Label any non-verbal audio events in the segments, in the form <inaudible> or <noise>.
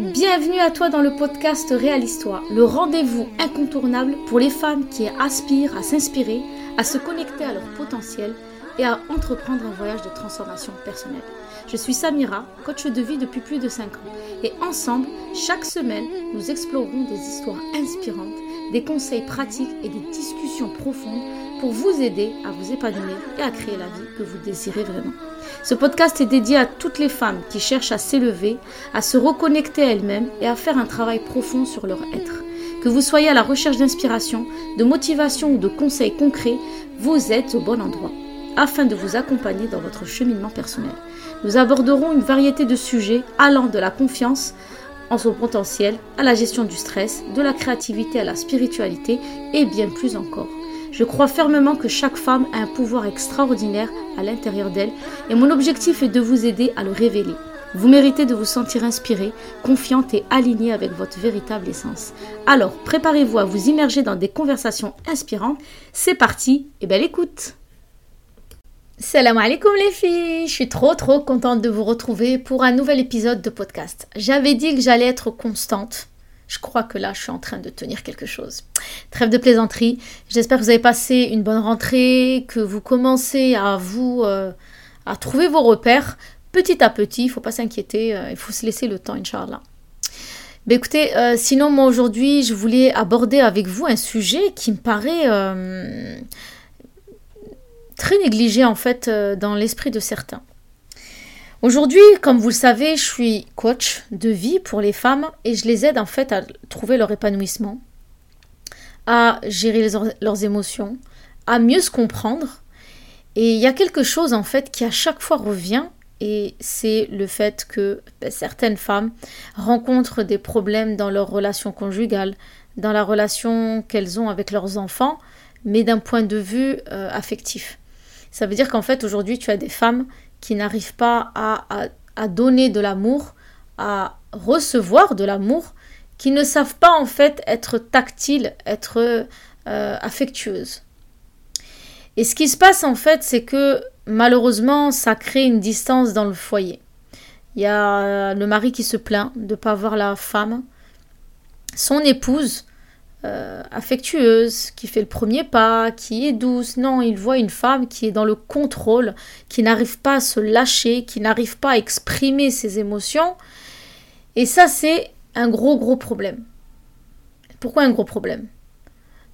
Bienvenue à toi dans le podcast Réal Histoire, le rendez-vous incontournable pour les femmes qui aspirent à s'inspirer, à se connecter à leur potentiel et à entreprendre un voyage de transformation personnelle. Je suis Samira, coach de vie depuis plus de 5 ans, et ensemble, chaque semaine, nous explorerons des histoires inspirantes, des conseils pratiques et des discussions profondes pour vous aider à vous épanouir et à créer la vie que vous désirez vraiment. Ce podcast est dédié à toutes les femmes qui cherchent à s'élever, à se reconnecter à elles-mêmes et à faire un travail profond sur leur être. Que vous soyez à la recherche d'inspiration, de motivation ou de conseils concrets, vous êtes au bon endroit afin de vous accompagner dans votre cheminement personnel. Nous aborderons une variété de sujets allant de la confiance en son potentiel à la gestion du stress, de la créativité à la spiritualité et bien plus encore. Je crois fermement que chaque femme a un pouvoir extraordinaire à l'intérieur d'elle et mon objectif est de vous aider à le révéler. Vous méritez de vous sentir inspirée, confiante et alignée avec votre véritable essence. Alors, préparez-vous à vous immerger dans des conversations inspirantes. C'est parti et belle écoute Salam alaikum les filles, je suis trop trop contente de vous retrouver pour un nouvel épisode de podcast. J'avais dit que j'allais être constante je crois que là, je suis en train de tenir quelque chose. Trêve de plaisanterie. J'espère que vous avez passé une bonne rentrée, que vous commencez à vous euh, à trouver vos repères petit à petit. Il ne faut pas s'inquiéter. Euh, il faut se laisser le temps, Inch'Allah. Ben écoutez, euh, sinon moi aujourd'hui, je voulais aborder avec vous un sujet qui me paraît très négligé en fait dans l'esprit de certains. Aujourd'hui, comme vous le savez, je suis coach de vie pour les femmes et je les aide en fait à trouver leur épanouissement, à gérer leurs émotions, à mieux se comprendre. Et il y a quelque chose en fait qui à chaque fois revient et c'est le fait que ben, certaines femmes rencontrent des problèmes dans leur relation conjugale, dans la relation qu'elles ont avec leurs enfants, mais d'un point de vue euh, affectif. Ça veut dire qu'en fait aujourd'hui tu as des femmes qui n'arrivent pas à, donner de l'amour, à recevoir de l'amour, qui ne savent pas en fait être tactiles, être euh, affectueuses. Et ce qui se passe en fait, c'est que malheureusement, ça crée une distance dans le foyer. Il y a le mari qui se plaint de ne pas voir la femme. Son épouse euh, affectueuse, qui fait le premier pas, qui est douce. Non, il voit une femme qui est dans le contrôle, qui n'arrive pas à se lâcher, qui n'arrive pas à exprimer ses émotions. Et ça, c'est un gros, gros problème. Pourquoi un gros problème?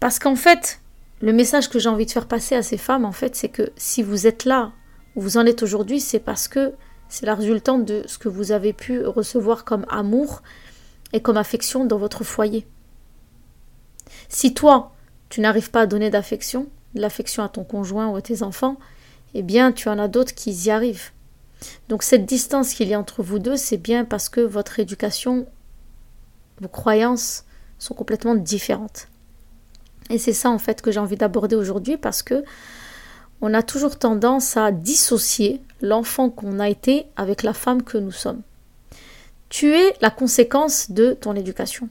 Parce qu'en fait, le message que j'ai envie de faire passer à ces femmes, en fait, c'est que si vous êtes là, où vous en êtes aujourd'hui, c'est parce que c'est la résultante de ce que vous avez pu recevoir comme amour et comme affection dans votre foyer. Si toi, tu n'arrives pas à donner d'affection, l'affection à ton conjoint ou à tes enfants, eh bien, tu en as d'autres qui y arrivent. Donc cette distance qu'il y a entre vous deux, c'est bien parce que votre éducation, vos croyances sont complètement différentes. Et c'est ça en fait que j'ai envie d'aborder aujourd'hui parce que on a toujours tendance à dissocier l'enfant qu'on a été avec la femme que nous sommes. Tu es la conséquence de ton éducation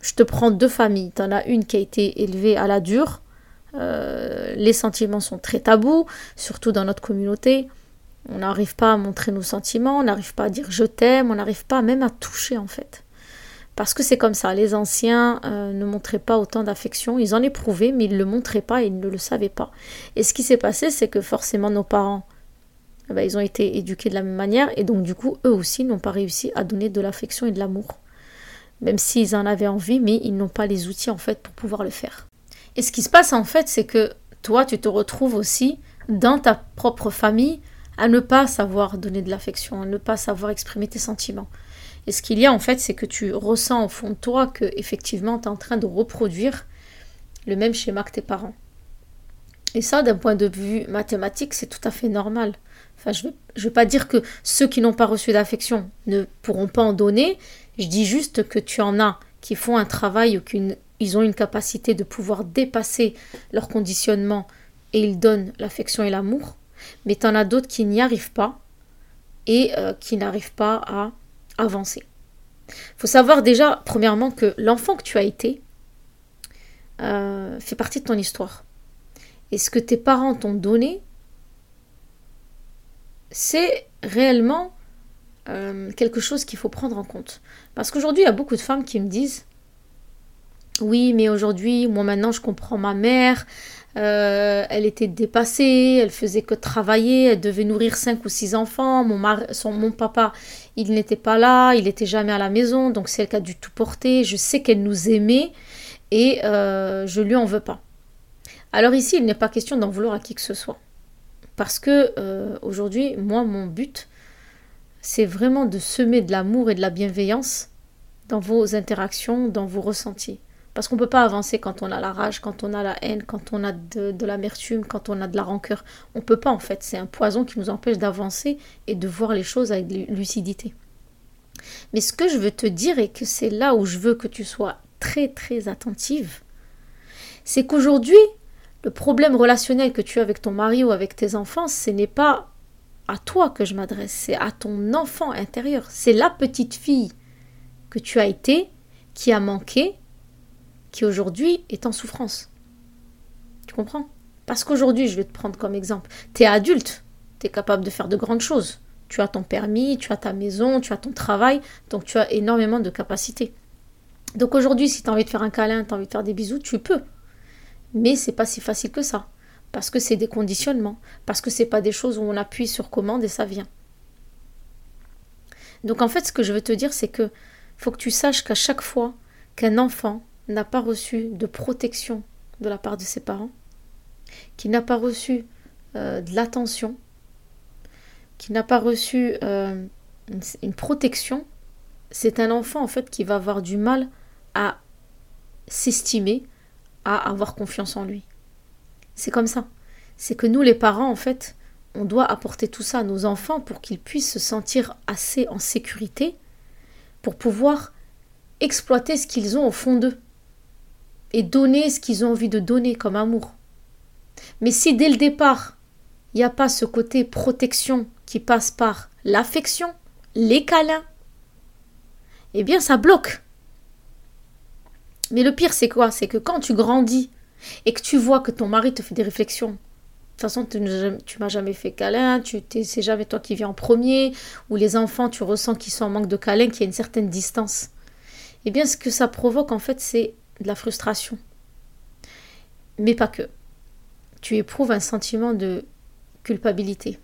je te prends deux familles. Tu en as une qui a été élevée à la dure. Euh, les sentiments sont très tabous, surtout dans notre communauté. On n'arrive pas à montrer nos sentiments, on n'arrive pas à dire je t'aime, on n'arrive pas même à toucher en fait. Parce que c'est comme ça, les anciens euh, ne montraient pas autant d'affection, ils en éprouvaient, mais ils ne le montraient pas et ils ne le savaient pas. Et ce qui s'est passé, c'est que forcément nos parents, eh ben, ils ont été éduqués de la même manière, et donc du coup, eux aussi n'ont pas réussi à donner de l'affection et de l'amour même s'ils en avaient envie, mais ils n'ont pas les outils en fait pour pouvoir le faire. Et ce qui se passe en fait, c'est que toi, tu te retrouves aussi dans ta propre famille à ne pas savoir donner de l'affection, à ne pas savoir exprimer tes sentiments. Et ce qu'il y a en fait, c'est que tu ressens au fond de toi que effectivement tu es en train de reproduire le même schéma que tes parents. Et ça, d'un point de vue mathématique, c'est tout à fait normal. Je ne veux, pas dire que ceux qui n'ont pas reçu d'affection ne pourront pas en donner, je dis juste que tu en as qui font un travail ou qu'ils ont une capacité de pouvoir dépasser leur conditionnement et ils donnent l'affection et l'amour. Mais tu en as d'autres qui n'y arrivent pas et euh, qui n'arrivent pas à avancer. Il faut savoir déjà, premièrement, que l'enfant que tu as été euh, fait partie de ton histoire. Et ce que tes parents t'ont donné, c'est réellement euh, quelque chose qu'il faut prendre en compte. Parce qu'aujourd'hui, il y a beaucoup de femmes qui me disent Oui, mais aujourd'hui, moi maintenant, je comprends ma mère. Euh, elle était dépassée, elle faisait que travailler, elle devait nourrir cinq ou six enfants. Mon, papa, il n'était pas là, il n'était jamais à la maison, donc c'est elle qui a dû tout porter. Je sais qu'elle nous aimait et euh, je lui en veux pas. Alors ici, il n'est pas question d'en vouloir à qui que ce soit. Parce que euh, aujourd'hui, moi, mon but, c'est vraiment de semer de l'amour et de la bienveillance dans vos interactions, dans vos ressentis. Parce qu'on ne peut pas avancer quand on a la rage, quand on a la haine, quand on a de, l'amertume, quand on a de la rancœur. On ne peut pas en fait. C'est un poison qui nous empêche d'avancer et de voir les choses avec lucidité. Mais ce que je veux te dire et que c'est là où je veux que tu sois très très attentive, c'est qu'aujourd'hui, le problème relationnel que tu as avec ton mari ou avec tes enfants, ce n'est pas à toi que je m'adresse, c'est à ton enfant intérieur. C'est la petite fille que tu as été, qui a manqué, qui aujourd'hui est en souffrance. Tu comprends? Parce qu'aujourd'hui, je vais te prendre comme exemple, tu es adulte, tu es capable de faire de grandes choses. Tu as ton permis, tu as ta maison, tu as ton travail, donc tu as énormément de capacités. Donc aujourd'hui, si tu as envie de faire un câlin, tu as envie de faire des bisous, tu peux. Mais c'est pas si facile que ça. Parce que c'est des conditionnements. Parce que c'est pas des choses où on appuie sur commande et ça vient. Donc en fait, ce que je veux te dire, c'est que faut que tu saches qu'à chaque fois qu'un enfant n'a pas reçu de protection de la part de ses parents, qui n'a pas reçu euh, de l'attention, qui n'a pas reçu euh, une, protection, c'est un enfant en fait qui va avoir du mal à s'estimer, à avoir confiance en lui. C'est comme ça. C'est que nous les parents en fait, on doit apporter tout ça à nos enfants pour qu'ils puissent se sentir assez en sécurité pour pouvoir exploiter ce qu'ils ont au fond d'eux et donner ce qu'ils ont envie de donner comme amour. Mais si dès le départ, il n'y a pas ce côté protection qui passe par l'affection, les câlins, eh bien ça bloque. Mais le pire c'est quoi? C'est que quand tu grandis et que tu vois que ton mari te fait des réflexions, de toute façon tu, tu m'as jamais fait câlin, tu c'est jamais toi qui viens en premier, ou les enfants tu ressens qu'ils sont en manque de câlin, qu'il y a une certaine distance. Eh bien ce que ça provoque en fait c'est de la frustration. Mais pas que. Tu éprouves un sentiment de culpabilité.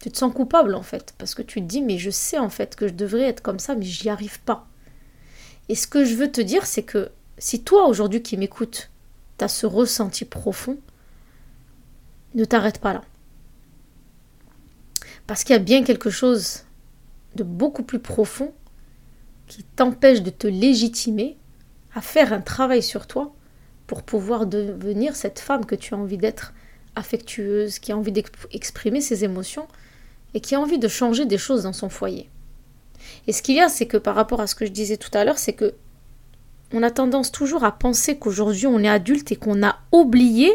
Tu te sens coupable en fait, parce que tu te dis mais je sais en fait que je devrais être comme ça, mais j'y arrive pas. Et ce que je veux te dire, c'est que si toi aujourd'hui qui m'écoutes, tu as ce ressenti profond, ne t'arrête pas là. Parce qu'il y a bien quelque chose de beaucoup plus profond qui t'empêche de te légitimer à faire un travail sur toi pour pouvoir devenir cette femme que tu as envie d'être, affectueuse, qui a envie d'exprimer ses émotions et qui a envie de changer des choses dans son foyer. Et ce qu'il y a, c'est que par rapport à ce que je disais tout à l'heure, c'est que on a tendance toujours à penser qu'aujourd'hui on est adulte et qu'on a oublié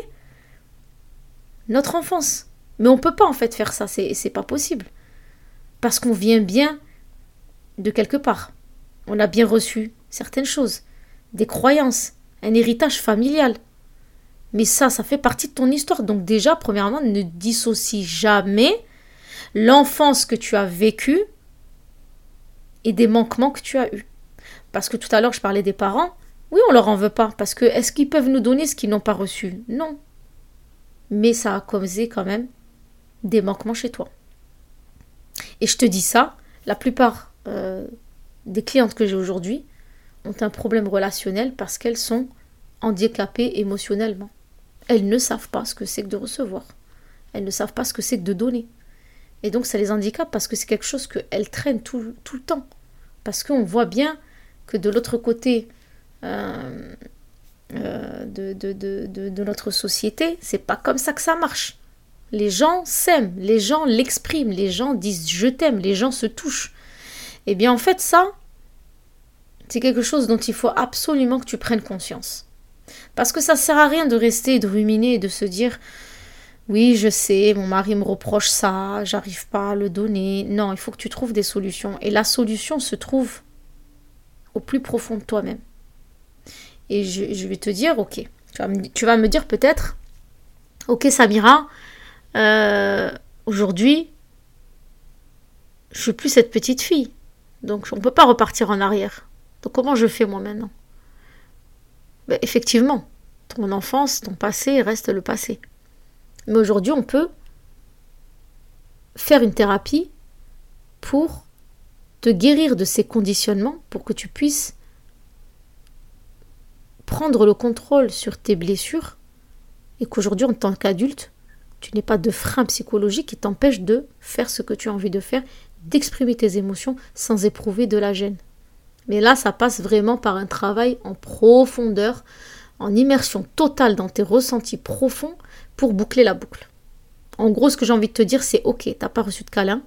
notre enfance. Mais on ne peut pas en fait faire ça, c'est pas possible. Parce qu'on vient bien de quelque part. On a bien reçu certaines choses des croyances, un héritage familial. Mais ça, ça fait partie de ton histoire. Donc déjà, premièrement, ne dissocie jamais l'enfance que tu as vécue et des manquements que tu as eus. Parce que tout à l'heure, je parlais des parents. Oui, on leur en veut pas. Parce que est-ce qu'ils peuvent nous donner ce qu'ils n'ont pas reçu? Non. Mais ça a causé quand même des manquements chez toi. Et je te dis ça, la plupart euh, des clientes que j'ai aujourd'hui, ont un problème relationnel parce qu'elles sont handicapées émotionnellement. Elles ne savent pas ce que c'est que de recevoir. Elles ne savent pas ce que c'est que de donner. Et donc ça les handicape parce que c'est quelque chose qu'elles traînent tout, tout, le temps. Parce qu'on voit bien que de l'autre côté euh, euh, de, notre société, c'est pas comme ça que ça marche. Les gens s'aiment, les gens l'expriment, les gens disent je t'aime, les gens se touchent. Eh bien en fait ça, c'est quelque chose dont il faut absolument que tu prennes conscience. Parce que ça sert à rien de rester de ruminer et de se dire oui, je sais, mon mari me reproche ça, j'arrive pas à le donner. Non, il faut que tu trouves des solutions. Et la solution se trouve au plus profond de toi-même. Et je, vais te dire, ok, tu vas me, dire peut-être, ok Samira, euh, aujourd'hui, je suis plus cette petite fille. Donc on ne peut pas repartir en arrière. Donc comment je fais moi maintenant? Ben, Effectivement, ton enfance, ton passé reste le passé. Mais aujourd'hui, on peut faire une thérapie pour te guérir de ces conditionnements, pour que tu puisses prendre le contrôle sur tes blessures et qu'aujourd'hui, en tant qu'adulte, tu n'aies pas de frein psychologique qui t'empêche de faire ce que tu as envie de faire, d'exprimer tes émotions sans éprouver de la gêne. Mais là, ça passe vraiment par un travail en profondeur, en immersion totale dans tes ressentis profonds pour boucler la boucle. En gros, ce que j'ai envie de te dire, c'est ok, t'as pas reçu de câlin,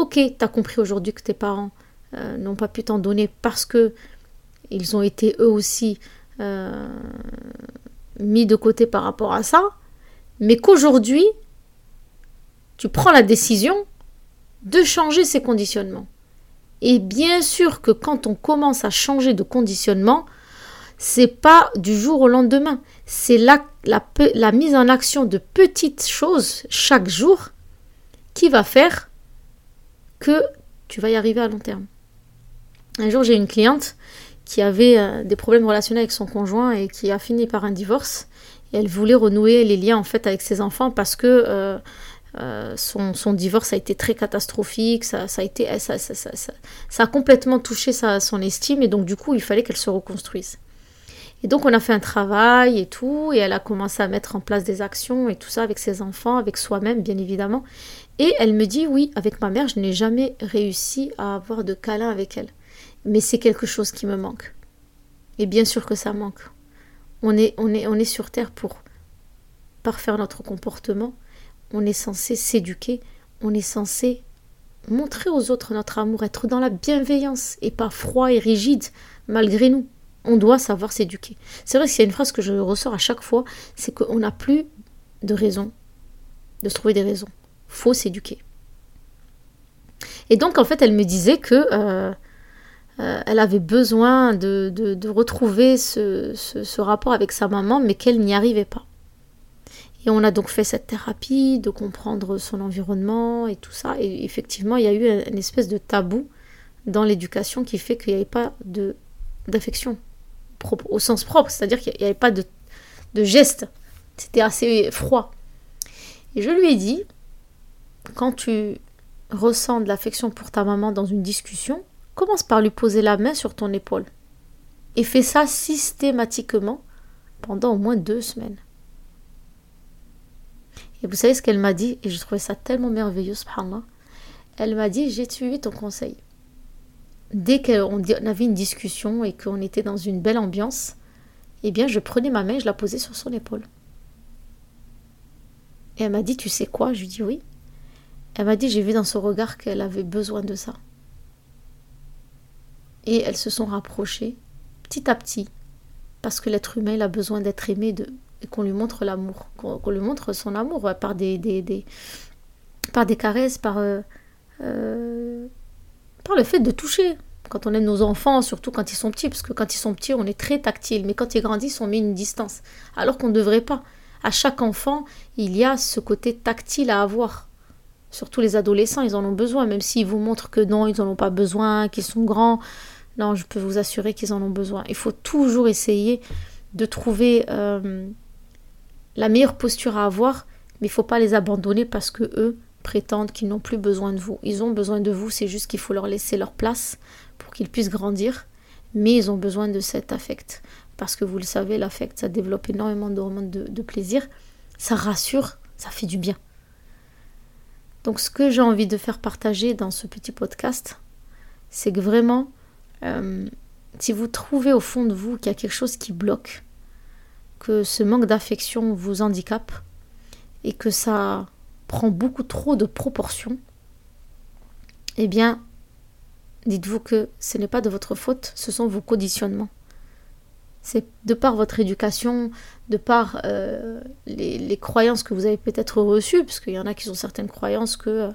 ok, t'as compris aujourd'hui que tes parents euh, n'ont pas pu t'en donner parce que ils ont été eux aussi euh, mis de côté par rapport à ça, mais qu'aujourd'hui, tu prends la décision de changer ces conditionnements. Et bien sûr que quand on commence à changer de conditionnement, c'est pas du jour au lendemain. C'est la, mise en action de petites choses chaque jour qui va faire que tu vas y arriver à long terme. Un jour, j'ai une cliente qui avait euh, des problèmes relationnels avec son conjoint et qui a fini par un divorce. Elle voulait renouer les liens en fait avec ses enfants parce que euh, euh, son, divorce a été très catastrophique, ça, a, ça, a complètement touché sa, son estime et donc du coup il fallait qu'elle se reconstruise. Et donc on a fait un travail et tout, et elle a commencé à mettre en place des actions et tout ça avec ses enfants, avec soi-même bien évidemment. Et elle me dit oui, avec ma mère, je n'ai jamais réussi à avoir de câlin avec elle. Mais c'est quelque chose qui me manque. Et bien sûr que ça manque. On est, on est, sur Terre pour parfaire notre comportement, on est censé s'éduquer, on est censé montrer aux autres notre amour, être dans la bienveillance et pas froid et rigide malgré nous. On doit savoir s'éduquer. C'est vrai qu'il y a une phrase que je ressors à chaque fois, c'est qu'on n'a plus de raison de se trouver des raisons. Faut s'éduquer. Et donc en fait, elle me disait que euh, euh, elle avait besoin de, retrouver ce rapport avec sa maman, mais qu'elle n'y arrivait pas. Et on a donc fait cette thérapie, de comprendre son environnement et tout ça. Et effectivement, il y a eu une espèce de tabou dans l'éducation qui fait qu'il n'y avait pas de d'affection au sens propre, c'est-à-dire qu'il n'y avait pas de, de geste. C'était assez froid. Et je lui ai dit, quand tu ressens de l'affection pour ta maman dans une discussion, commence par lui poser la main sur ton épaule. Et fais ça systématiquement pendant au moins deux semaines. Et vous savez ce qu'elle m'a dit Et je trouvais ça tellement merveilleux, subhanallah. Elle m'a dit J'ai suivi ton conseil. Dès qu'on avait une discussion et qu'on était dans une belle ambiance, eh bien, je prenais ma main et je la posais sur son épaule. Et elle m'a dit Tu sais quoi? Je lui dis Oui. Elle m'a dit J'ai vu dans son regard qu'elle avait besoin de ça. Et elles se sont rapprochées petit à petit, parce que l'être humain a besoin d'être aimé et qu'on lui montre l'amour, qu'on lui montre son amour par des, des, par des caresses, par, euh, euh, par le fait de toucher. Quand on aime nos enfants, surtout quand ils sont petits, parce que quand ils sont petits, on est très tactile, mais quand ils grandissent, on met une distance, alors qu'on ne devrait pas. À chaque enfant, il y a ce côté tactile à avoir. Surtout les adolescents, ils en ont besoin, même s'ils vous montrent que non, ils n'en ont pas besoin, qu'ils sont grands. Non, je peux vous assurer qu'ils en ont besoin. Il faut toujours essayer de trouver euh, la meilleure posture à avoir, mais il faut pas les abandonner parce que eux prétendent qu'ils n'ont plus besoin de vous. Ils ont besoin de vous, c'est juste qu'il faut leur laisser leur place pour qu'ils puissent grandir, mais ils ont besoin de cet affect. Parce que vous le savez, l'affect, ça développe énormément de, de, plaisir, ça rassure, ça fait du bien. Donc ce que j'ai envie de faire partager dans ce petit podcast, c'est que vraiment, euh, si vous trouvez au fond de vous qu'il y a quelque chose qui bloque, que ce manque d'affection vous handicape et que ça prend beaucoup trop de proportions, eh bien, dites-vous que ce n'est pas de votre faute, ce sont vos conditionnements. C'est de par votre éducation, de par euh, les, croyances que vous avez peut-être reçues, parce qu'il y en a qui ont certaines croyances que euh,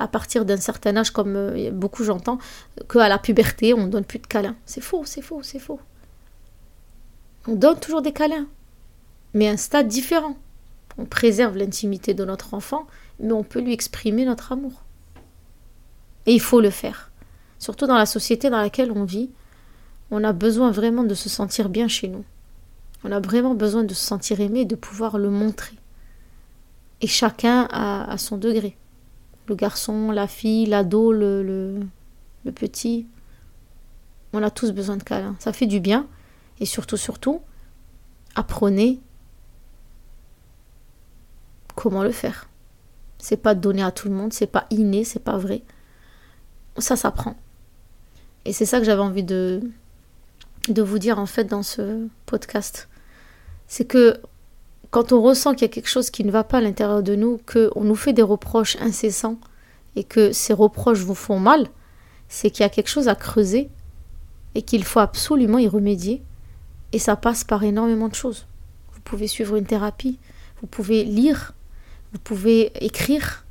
à partir d'un certain âge, comme euh, beaucoup j'entends, qu'à la puberté, on ne donne plus de câlins. C'est faux, c'est faux, c'est faux. On donne toujours des câlins mais un stade différent. On préserve l'intimité de notre enfant, mais on peut lui exprimer notre amour. Et il faut le faire. Surtout dans la société dans laquelle on vit, on a besoin vraiment de se sentir bien chez nous. On a vraiment besoin de se sentir aimé et de pouvoir le montrer. Et chacun a, son degré. Le garçon, la fille, l'ado, le, petit. On a tous besoin de câlins. Ça fait du bien. Et surtout, surtout, apprenez comment le faire. C'est pas donné à tout le monde, c'est pas inné, c'est pas vrai. Ça s'apprend. Et c'est ça que j'avais envie de, de vous dire en fait dans ce podcast. C'est que quand on ressent qu'il y a quelque chose qui ne va pas à l'intérieur de nous, qu'on nous fait des reproches incessants et que ces reproches vous font mal, c'est qu'il y a quelque chose à creuser et qu'il faut absolument y remédier. Et ça passe par énormément de choses. Vous pouvez suivre une thérapie, vous pouvez lire, vous pouvez écrire.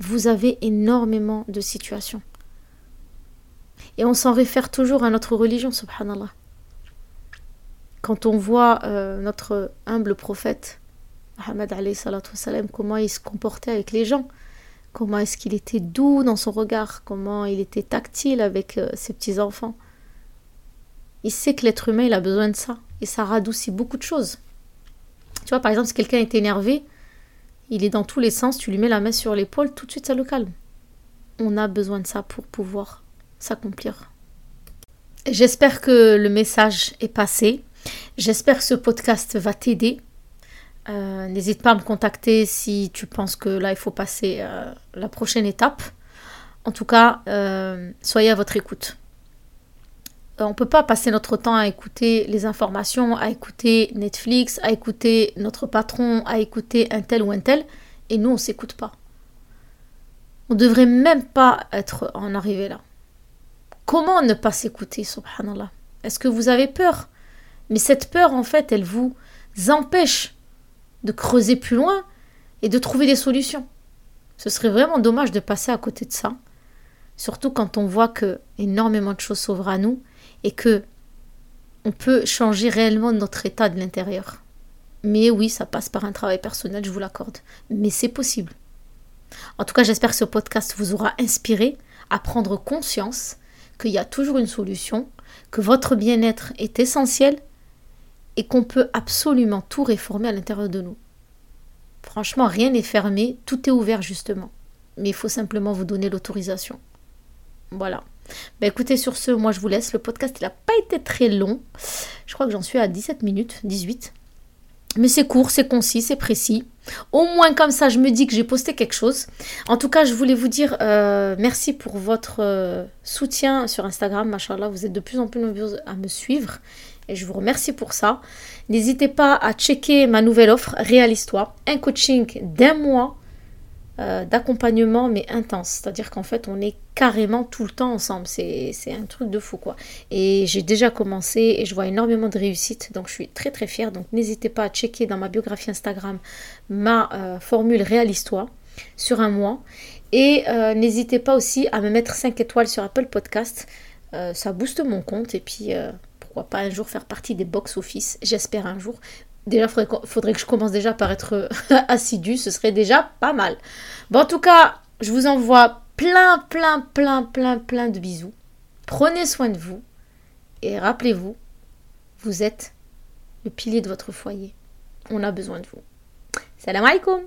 Vous avez énormément de situations. Et on s'en réfère toujours à notre religion, subhanallah. Quand on voit euh, notre humble prophète, salam, comment il se comportait avec les gens, comment est-ce qu'il était doux dans son regard, comment il était tactile avec euh, ses petits-enfants. Il sait que l'être humain, a besoin de ça. Et ça radoucit beaucoup de choses. Tu vois, par exemple, si quelqu'un est énervé, il est dans tous les sens, tu lui mets la main sur l'épaule, tout de suite ça le calme. On a besoin de ça pour pouvoir s'accomplir. J'espère que le message est passé. J'espère que ce podcast va t'aider. Euh, n'hésite pas à me contacter si tu penses que là il faut passer euh, la prochaine étape. En tout cas, euh, soyez à votre écoute. On ne peut pas passer notre temps à écouter les informations, à écouter Netflix, à écouter notre patron, à écouter un tel ou un tel, et nous, on ne s'écoute pas. On ne devrait même pas être en arrivé là. Comment ne pas s'écouter, subhanallah? Est-ce que vous avez peur? Mais cette peur, en fait, elle vous empêche de creuser plus loin et de trouver des solutions. Ce serait vraiment dommage de passer à côté de ça, surtout quand on voit que énormément de choses s'ouvrent à nous et que on peut changer réellement notre état de l'intérieur. Mais oui, ça passe par un travail personnel, je vous l'accorde. Mais c'est possible. En tout cas, j'espère que ce podcast vous aura inspiré à prendre conscience qu'il y a toujours une solution, que votre bien-être est essentiel et qu'on peut absolument tout réformer à l'intérieur de nous. Franchement, rien n'est fermé, tout est ouvert justement. Mais il faut simplement vous donner l'autorisation. Voilà. Bah écoutez, sur ce, moi je vous laisse. Le podcast, il n'a pas été très long. Je crois que j'en suis à 17 minutes, 18. Mais c'est court, c'est concis, c'est précis. Au moins comme ça, je me dis que j'ai posté quelque chose. En tout cas, je voulais vous dire euh, merci pour votre euh, soutien sur Instagram. Machallah, vous êtes de plus en plus nombreux à me suivre. Et je vous remercie pour ça. N'hésitez pas à checker ma nouvelle offre, Réalise-toi. Un coaching d'un mois euh, d'accompagnement mais intense. C'est-à-dire qu'en fait on est carrément tout le temps ensemble. C'est un truc de fou quoi. Et j'ai déjà commencé et je vois énormément de réussite. Donc je suis très très fière. Donc n'hésitez pas à checker dans ma biographie Instagram ma euh, formule Réalise-toi sur un mois. Et euh, n'hésitez pas aussi à me mettre 5 étoiles sur Apple Podcast. ça booste mon compte et puis pourquoi pas un jour faire partie des box-office. J'espère un jour. Déjà, il faudrait, que je commence déjà par être euh, <laughs> assidu, ce serait déjà pas mal. Bon, en tout cas, je vous envoie plein, plein, plein, plein, plein de bisous. Prenez soin de vous et rappelez-vous, vous êtes le pilier de votre foyer. On a besoin de vous. Salam alaikum